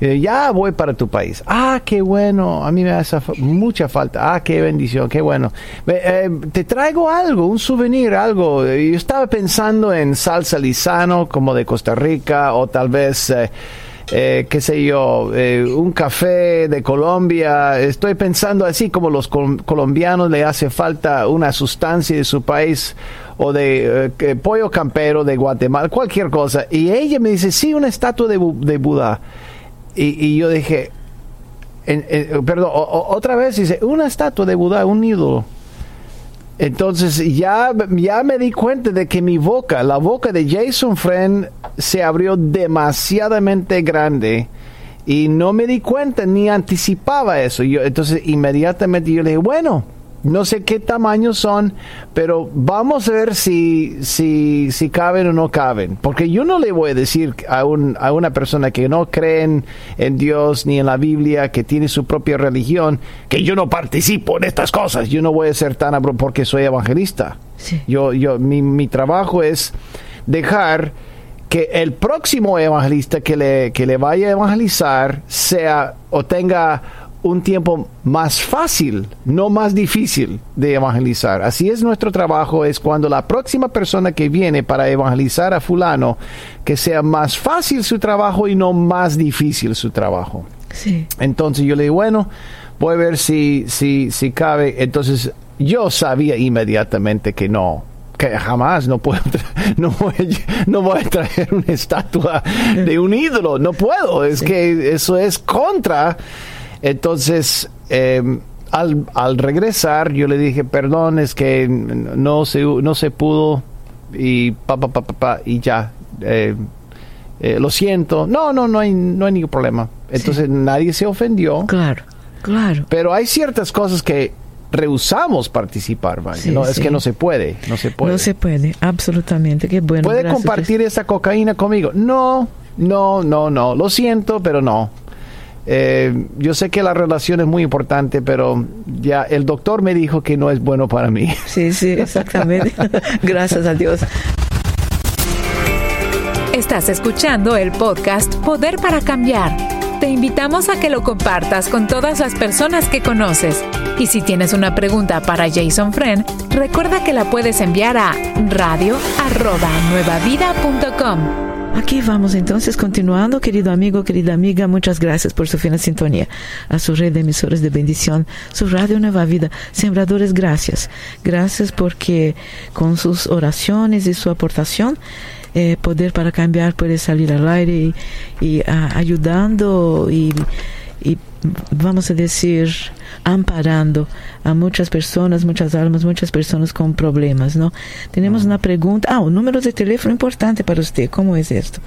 eh, ya voy para tu país. Ah, qué bueno, a mí me hace fa- mucha falta. Ah, qué bendición, qué bueno. Eh, te traigo algo, un souvenir, algo. Yo estaba pensando en salsa lisano, como de Costa Rica, o tal vez... eh, eh, qué sé yo, eh, un café de Colombia. Estoy pensando así como los col- colombianos le hace falta una sustancia de su país o de eh, pollo campero de Guatemala, cualquier cosa. Y ella me dice, sí, una estatua de, Bu- de Buda. Y, yo dije, perdón, otra vez dice, una estatua de Buda, un ídolo. Entonces ya, ya me di cuenta de que mi boca, la boca de Jason Friend se abrió demasiadamente grande y no me di cuenta ni anticipaba eso. Yo, entonces inmediatamente yo le dije, bueno, no sé qué tamaño son, pero vamos a ver si, si, si caben o no caben. Porque yo no le voy a decir a, un, a una persona que no cree en, en Dios ni en la Biblia, que tiene su propia religión, que yo no participo en estas cosas. Yo no voy a ser tan abro porque soy evangelista. Sí. Yo, yo, mi, mi trabajo es dejar que el próximo evangelista que le, que le vaya a evangelizar sea o tenga un tiempo más fácil, no más difícil de evangelizar. Así es nuestro trabajo, es cuando la próxima persona que viene para evangelizar a fulano, que sea más fácil su trabajo y no más difícil su trabajo. Sí. Entonces yo le digo, bueno, voy a ver si, si, si cabe. Entonces yo sabía inmediatamente que no, que jamás no puedo, no voy, no voy a traer una estatua de un ídolo, no puedo, es que eso es contra. Entonces, em, al, al, regresar, yo le dije, perdón, es que no se, no se pudo y pa, pa, pa, pa, y ya. Eh, eh, lo siento. No, no, no hay, no hay ningún problema. Entonces nadie se ofendió. Claro, claro. Pero hay ciertas cosas que rehusamos participar, no, es que no se puede, no se puede. No se puede, absolutamente. Qué bueno. ¿Puede compartir esa cocaína conmigo? No, no, no, no. Lo siento, pero no. Eh, yo sé que la relación es muy importante, pero ya el doctor me dijo que no es bueno para mí. Sí, sí, exactamente. Gracias a Dios. Estás escuchando el podcast Poder para Cambiar. Te invitamos a que lo compartas con todas las personas que conoces. Y si tienes una pregunta para Jason Friend, recuerda que la puedes enviar a radio@nuevavida.com. Aquí vamos entonces continuando, querido amigo, querida amiga, muchas gracias por su fina sintonía. A su red de emisores de bendición, su radio Nueva Vida, Sembradores, gracias. Gracias porque con sus oraciones y su aportación, eh, Poder para Cambiar puede salir al aire y, ayudando y, y vamos a decir, amparando a muchas personas, muchas almas, muchas personas con problemas, ¿no? Tenemos una pregunta, ah, un número de teléfono importante para usted, ¿cómo es esto?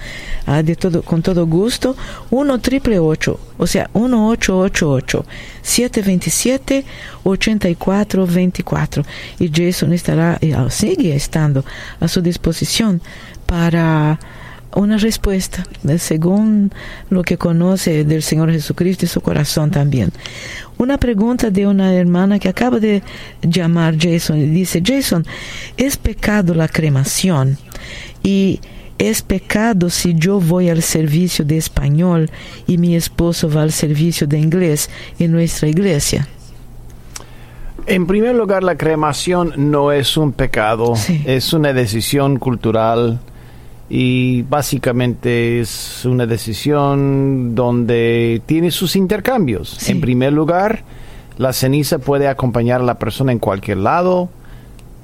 Ah, de todo, con todo gusto, 1 triple 8, o sea, 1888 727 8424 y Jason estará, sigue estando a su disposición para una respuesta según lo que conoce del Señor Jesucristo y su corazón también. Una pregunta de una hermana que acaba de llamar Jason y dice, Jason, ¿es pecado la cremación? Y ¿Es pecado si yo voy al servicio de español y mi esposo va al servicio de inglés en nuestra iglesia? En primer lugar, la cremación no es un pecado, es una decisión cultural y básicamente es una decisión donde tiene sus intercambios. En primer lugar, la ceniza puede acompañar a la persona en cualquier lado,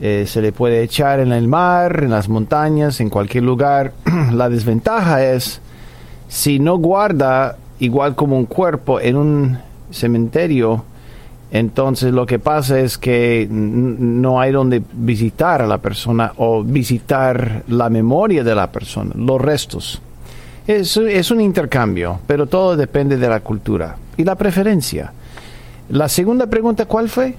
eh, se le puede echar en el mar, en las montañas, en cualquier lugar. la desventaja es si no guarda igual como un cuerpo en un cementerio, entonces lo que pasa es que no hay donde visitar a la persona o visitar la memoria de la persona, los restos. Es, es un intercambio, pero todo depende de la cultura y la preferencia. La segunda pregunta, ¿cuál fue?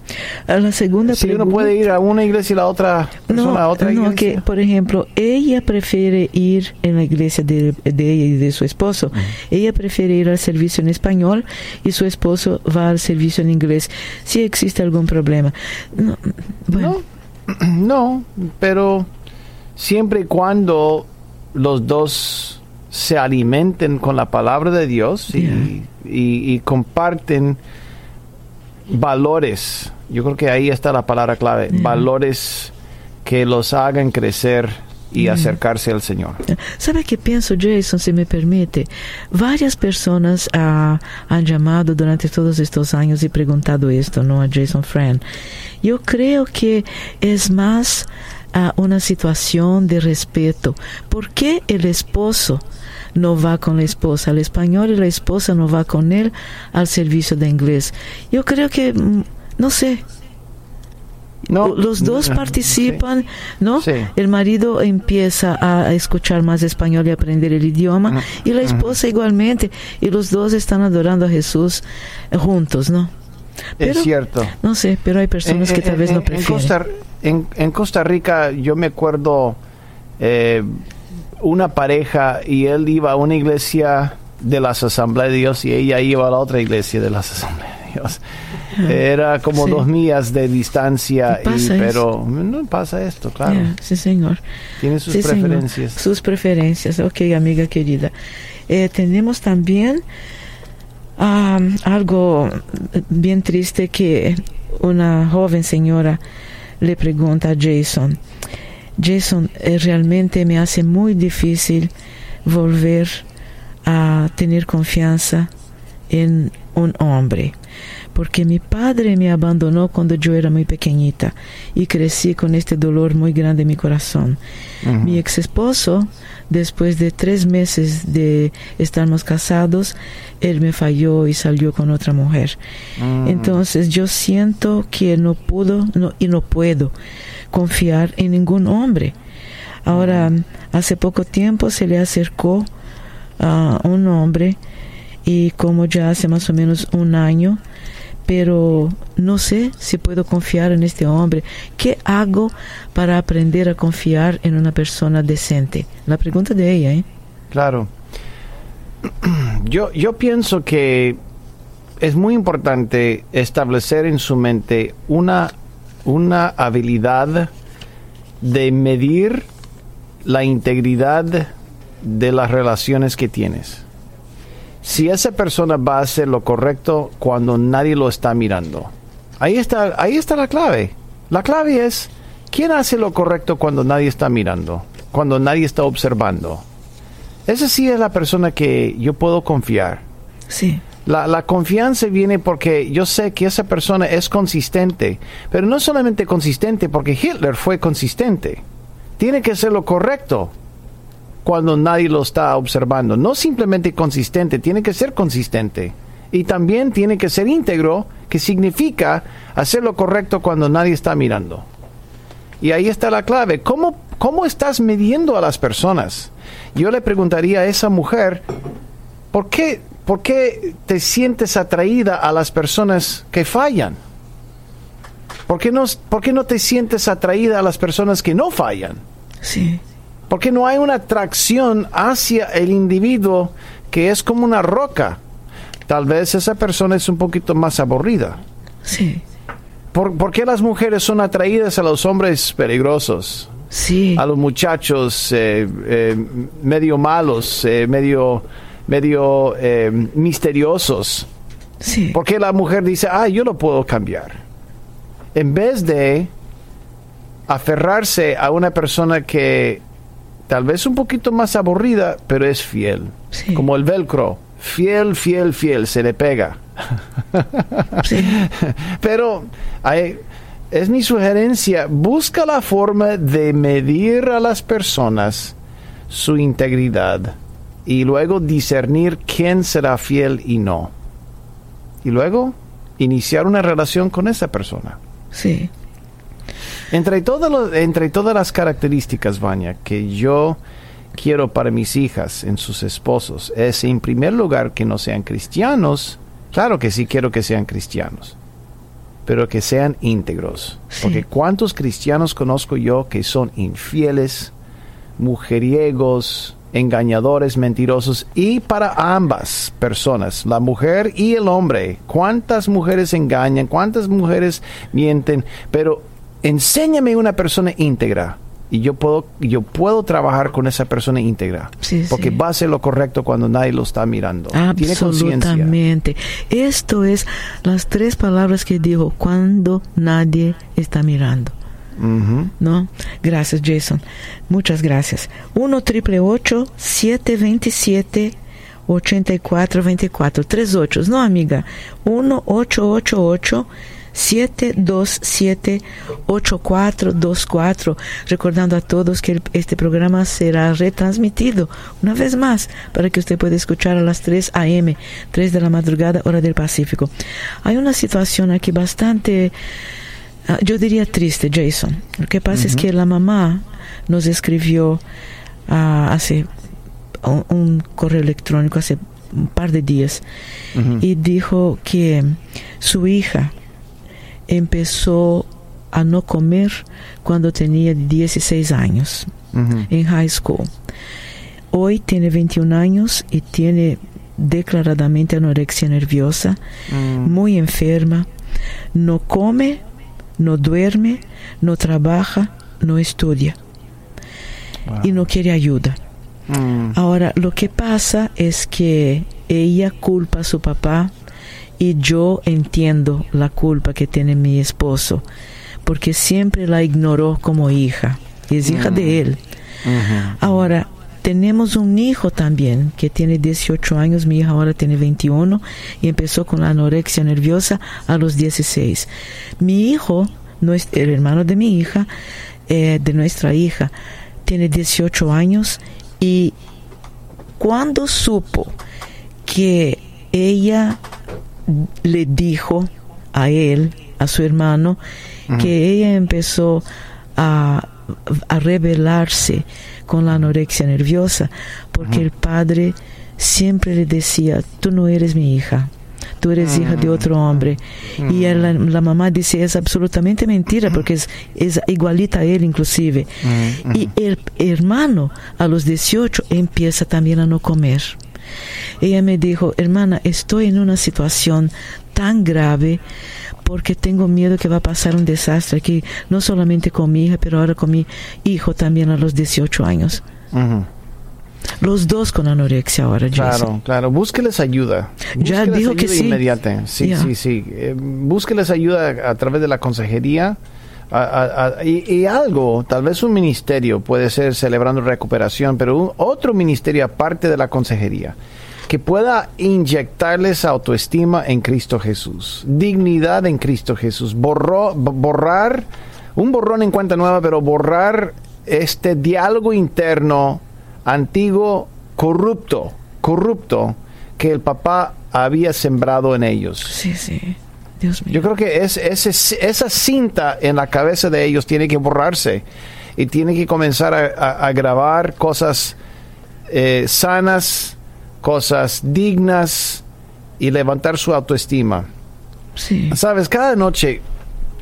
Ah, la segunda si uno puede ir a una iglesia y la otra persona a otra iglesia. No, que por ejemplo, ella prefiere ir en la iglesia de, de ella y de su esposo. Ella prefiere ir al servicio en español y su esposo va al servicio en inglés. Si existe algún problema. No, bueno. no, pero siempre y cuando los dos se alimenten con la palabra de Dios y, y comparten valores. Yo creo que ahí está la palabra clave. Valores que los hagan crecer y acercarse al Señor. ¿Sabe qué pienso, Jason, si me permite? Varias personas ah, han llamado durante todos estos años y preguntado esto, ¿no? A Jason Friend. Yo creo que es más a una situación de respeto. ¿Por qué el esposo no va con la esposa al español y la esposa no va con él al servicio de inglés? Yo creo que, mm, no sé, no, los dos participan, ¿no? El marido empieza a escuchar más español y aprender el idioma y la esposa igualmente y los dos están adorando a Jesús juntos, ¿no? es cierto. No sé, pero hay personas que tal vez no prefieren en, Costa Rica yo me acuerdo eh, una pareja y él iba a una iglesia de las Asambleas de Dios y ella iba a la otra iglesia de las Asambleas de Dios. Era como dos millas de distancia, y, pero no pasa esto, claro. sí, señor. Tiene sus preferencias. Sus preferencias, ok, amiga querida. Eh, tenemos también algo bien triste que una joven señora le pregunta a Jason, Jason, eh, realmente me hace muy difícil volver a tener confianza en un hombre, porque mi padre me abandonó cuando yo era muy pequeñita y crecí con este dolor muy grande en mi corazón. Mi ex esposo, después de tres meses de estarnos casados, él me falló y salió con otra mujer. Mm. Entonces yo siento que no pudo no, y no puedo confiar en ningún hombre. Ahora, hace poco tiempo se le acercó a un hombre y como ya hace más o menos un año, pero no sé si puedo confiar en este hombre. ¿Qué hago para aprender a confiar en una persona decente? La pregunta de ella, ¿eh? Claro. Yo, yo pienso que es muy importante establecer en su mente una, una habilidad de medir la integridad de las relaciones que tienes. Si esa persona va a hacer lo correcto cuando nadie lo está mirando. Ahí está, ahí está la clave. La clave es, ¿quién hace lo correcto cuando nadie está mirando? Cuando nadie está observando. Esa sí es la persona que yo puedo confiar. Sí. La, la, confianza viene porque yo sé que esa persona es consistente, pero no solamente consistente porque Hitler fue consistente. Tiene que ser lo correcto cuando nadie lo está observando. No simplemente consistente, tiene que ser consistente. Y también tiene que ser íntegro, que significa hacer lo correcto cuando nadie está mirando. Y ahí está la clave. ¿Cómo, cómo estás midiendo a las personas? Yo le preguntaría a esa mujer, ¿por qué, ¿por qué te sientes atraída a las personas que fallan? ¿Por qué, no, ¿Por qué no te sientes atraída a las personas que no fallan? Sí. Porque no hay una atracción hacia el individuo que es como una roca. Tal vez esa persona es un poquito más aburrida. Sí. ¿Por, ¿por qué las mujeres son atraídas a los hombres peligrosos? Sí. A los muchachos eh, eh, medio malos, eh, medio, medio misteriosos. Sí. Porque la mujer dice, ah, yo lo puedo cambiar. En vez de aferrarse a una persona que tal vez un poquito más aburrida, pero es fiel. Sí. Como el velcro. Fiel, fiel, fiel, se le pega. Sí. pero hay, es mi sugerencia, busca la forma de medir a las personas su integridad y luego discernir quién será fiel y no. Y luego iniciar una relación con esa persona. Sí. Entre, todo lo- entre todas las características, Vania, que yo quiero para mis hijas en sus esposos, es en primer lugar que no sean cristianos. Claro que sí quiero que sean cristianos, pero que sean íntegros. Sí. Porque cuántos cristianos conozco yo que son infieles, mujeriegos, engañadores, mentirosos, y para ambas personas, la mujer y el hombre, cuántas mujeres engañan, cuántas mujeres mienten, pero enséñame una persona íntegra y yo puedo yo puedo trabajar con esa persona íntegra Sí, porque sí. va a hacer lo correcto cuando nadie lo está mirando tiene Absolutamente. Esto es las tres palabras que dijo cuando nadie está mirando. ¿No? Gracias, Jason. Muchas gracias. 1 triple 727 8424 Tres ochos, ¿no, amiga? 1 888 727 8424 Recordando a todos que este programa será retransmitido una vez más para que usted pueda escuchar a las 3 a.m., 3 de la madrugada, hora del Pacífico. Hay una situación aquí bastante Ah, yo diría triste, Jason. Lo que pasa es que la mamá nos escribió ah, hace un, un correo electrónico hace un par de días y dijo que su hija empezó a no comer cuando tenía 16 años en high school. Hoy tiene 21 años y tiene declaradamente anorexia nerviosa, Mm. muy enferma, no come, no duerme, no trabaja, no estudia Wow. y no quiere ayuda. Mm. Ahora, lo que pasa es que ella culpa a su papá y yo entiendo la culpa que tiene mi esposo, porque siempre la ignoró como hija, y es hija de él. Ujú. Ahora, tenemos un hijo también que tiene 18 años, mi hija ahora tiene 21 y empezó con la anorexia nerviosa a los 16. Mi hijo, el hermano de mi hija, eh, de nuestra hija, tiene 18 años y cuando supo que ella le dijo a él, a su hermano, que ella empezó a, a rebelarse con la anorexia nerviosa, porque el padre siempre le decía, tú no eres mi hija, tú eres hija de otro hombre. Y la, mamá dice, es absolutamente mentira, porque es, es igualita a él inclusive. Y el hermano a los 18 empieza también a no comer. Ella me dijo, hermana, estoy en una situación tan grave porque tengo miedo que va a pasar un desastre aquí, no solamente con mi hija, pero ahora con mi hijo también a los 18 años. Los dos con anorexia ahora, Claro, claro. Búsqueles ayuda. ya dijo que sí. Inmediata. Sí, sí, sí. Eh, búsqueles ayuda a través de la consejería. Y, algo, tal vez un ministerio puede ser celebrando recuperación, pero otro ministerio aparte de la consejería que pueda inyectarles autoestima en Cristo Jesús, dignidad en Cristo Jesús, borrar, un borrón en cuenta nueva, pero borrar este diálogo interno antiguo, corrupto, corrupto, que el papá había sembrado en ellos. Sí, sí. Dios mío. Yo creo que es, esa cinta en la cabeza de ellos tiene que borrarse y tiene que comenzar a, grabar cosas eh, sanas, cosas dignas y levantar su autoestima. Sí. Sabes, cada noche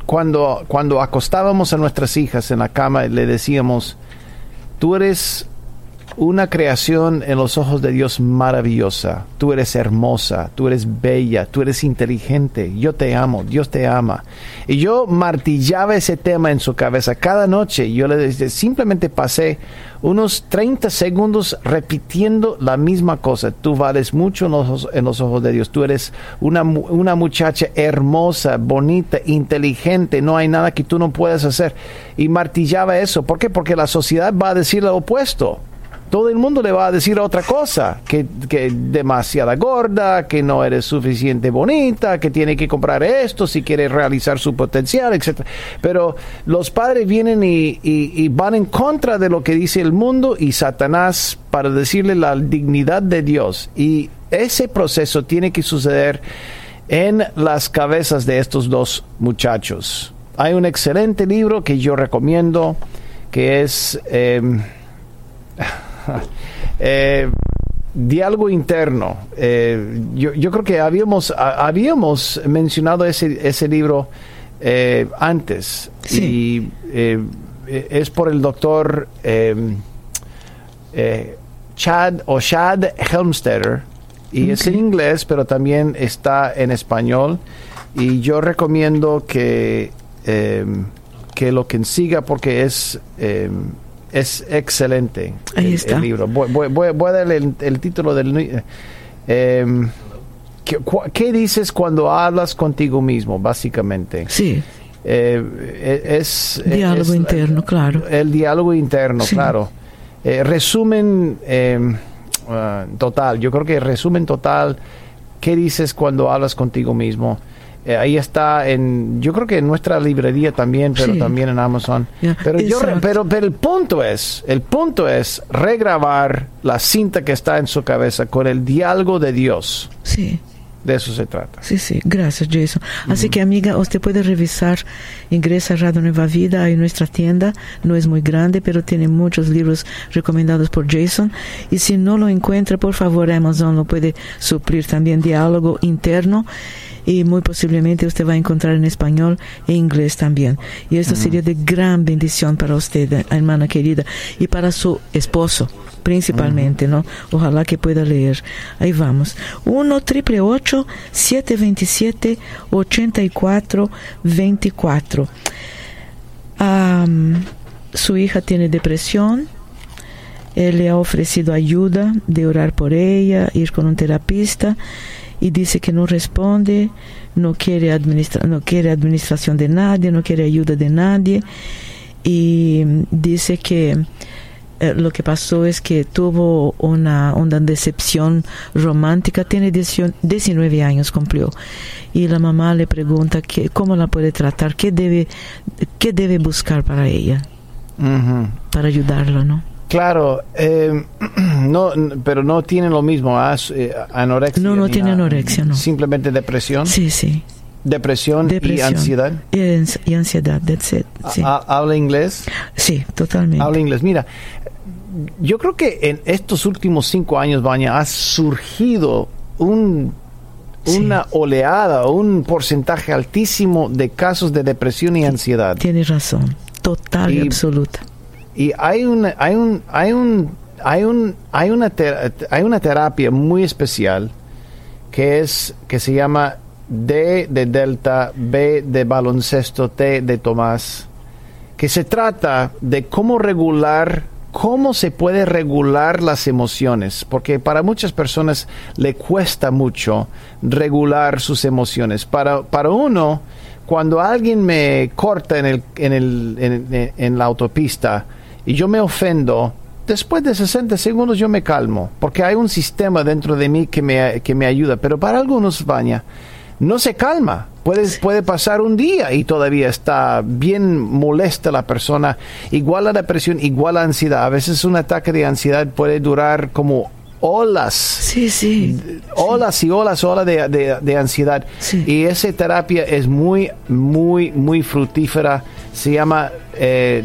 cuando, cuando acostábamos a nuestras hijas en la cama le decíamos, tú eres una creación en los ojos de Dios maravillosa. Tú eres hermosa, tú eres bella, tú eres inteligente. Yo te amo, Dios te ama. Y yo martillaba ese tema en su cabeza cada noche. Yo le simplemente pasé unos 30 segundos repitiendo la misma cosa. Tú vales mucho en los, en los ojos de Dios. Tú eres una, una muchacha hermosa, bonita, inteligente. No hay nada que tú no puedas hacer. Y martillaba eso. ¿Por qué? Porque la sociedad va a decir lo opuesto todo el mundo le va a decir otra cosa, que, que demasiada gorda, que no eres suficiente bonita, que tiene que comprar esto si quiere realizar su potencial, etc. Pero los padres vienen y, van en contra de lo que dice el mundo y Satanás para decirle la dignidad de Dios. Y ese proceso tiene que suceder en las cabezas de estos dos muchachos. Hay un excelente libro que yo recomiendo que es... Em, eh, diálogo interno. Eh, yo, creo que habíamos, habíamos mencionado ese, ese libro eh, antes. Y eh, es por el doctor Chad o Chad Helmstetter y es en inglés pero también está en español. Y yo recomiendo que que lo consiga porque es es excelente el, libro. Voy, a darle el, título del... Eh, ¿qué, dices cuando hablas contigo mismo, básicamente? Sí. Eh, e, es... Diálogo interno, claro. El diálogo interno, claro. Eh, resumen ah, total, yo creo que resumen total, ¿qué dices cuando hablas contigo mismo? Eh, ahí está en, yo creo que en nuestra librería también, pero también en Amazon. Pero, yo, pero, pero el punto es, el punto es regrabar la cinta que está en su cabeza con el diálogo de Dios. Sí. De eso se trata. Sí, sí, gracias Jason. Así que amiga, usted puede revisar, ingresa a Radio Nueva Vida en nuestra tienda, no es muy grande, pero tiene muchos libros recomendados por Jason. Y si no lo encuentra, por favor, Amazon lo puede suplir también diálogo interno y muy posiblemente usted va a encontrar en español e inglés también. Y esto sería de gran bendición para usted, hermana querida, y para su esposo principalmente, ¿no? Ojalá que pueda leer. Ahí vamos. 1 triple 8 727 84 24. su hija tiene depresión. Él le ha ofrecido ayuda de orar por ella, ir con un terapista y dice que no responde, no quiere, administra no quiere administración de nadie, no quiere ayuda de nadie. Y dice que eh, lo que pasó es que tuvo una, una decepción romántica, tiene 19 años cumplió, y la mamá le pregunta que, cómo la puede tratar, qué debe, qué debe buscar para ella, para ayudarlo, ¿no? Claro, eh, no, pero no tiene lo mismo, eh, anorexia. No, no tiene anorexia, no. Simplemente depresión. Sí, sí. Depresión, y ansiedad. Y, ansiedad, that's it. ¿Habla inglés? Sí, totalmente. Habla inglés. Mira, yo creo que en estos últimos cinco años, Baña, ha surgido un, una oleada, un porcentaje altísimo de casos de depresión y ansiedad. Tienes razón, total y, absoluta. Y hay una, hay un, hay un, hay un, hay una, hay una terapia muy especial que es, que se llama D de Delta, B de baloncesto, T de Tomás, que se trata de cómo regular, cómo se puede regular las emociones, porque para muchas personas le cuesta mucho regular sus emociones. Para, para uno, cuando alguien me corta en, el, en, el, en, en la autopista y yo me ofendo, después de 60 segundos yo me calmo, porque hay un sistema dentro de mí que me, que me ayuda, pero para algunos, Baña, no se calma. Puede, puede pasar un día y todavía está bien molesta la persona. Igual la depresión, igual la ansiedad. A veces un ataque de ansiedad puede durar como olas. Sí, sí. Olas y olas, olas de, ansiedad. Y esa terapia es muy, muy, muy fructífera. Se llama eh,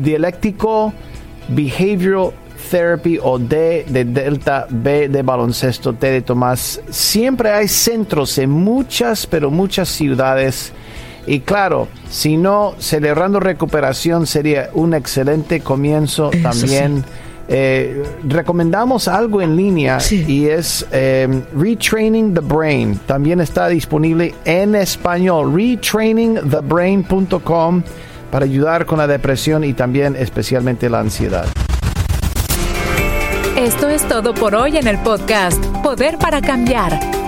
dialéctico behavioral Therapy o D de Delta, B de baloncesto, T de Tomás. Siempre hay centros en muchas, pero muchas ciudades. Y claro, si no, celebrando recuperación sería un excelente comienzo también. Eh, recomendamos algo en línea y es em, Retraining the Brain. También está disponible en español. Retrainingthebrain.com para ayudar con la depresión y también especialmente la ansiedad. Esto es todo por hoy en el podcast Poder para Cambiar.